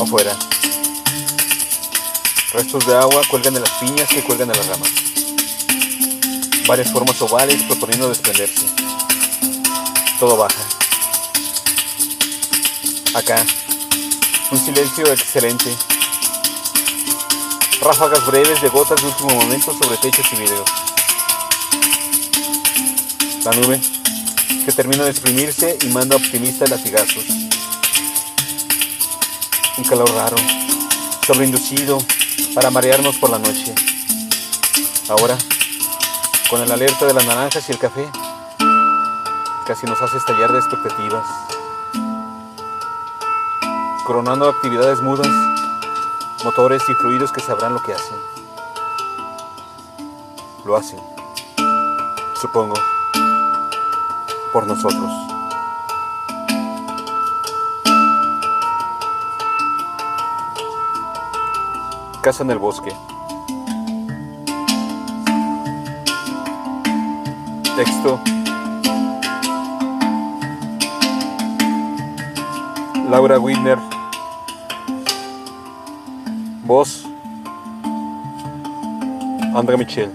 Afuera. Restos de agua cuelgan de las piñas que cuelgan de las ramas. Varias formas ovales proponiendo desprenderse. Todo baja. Acá. Un silencio excelente. Ráfagas breves de gotas de último momento sobre techos y vidrios. La nube, que termina de exprimirse y manda optimista latigazos. Un calor raro, sobreinducido, para marearnos por la noche. Ahora, con el alerta de las naranjas y el café, casi nos hace estallar de expectativas. Coronando actividades mudas, motores y fluidos que sabrán lo que hacen. Lo hacen, supongo por nosotros. Casa en el bosque. Texto. Laura Widner. Voz. André Michel.